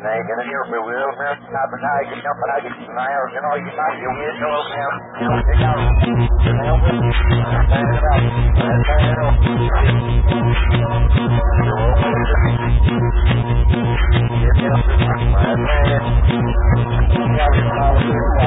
snake. And if you will, man, stop and I get up and I get snails You know you got, you will go down. You know, you got to help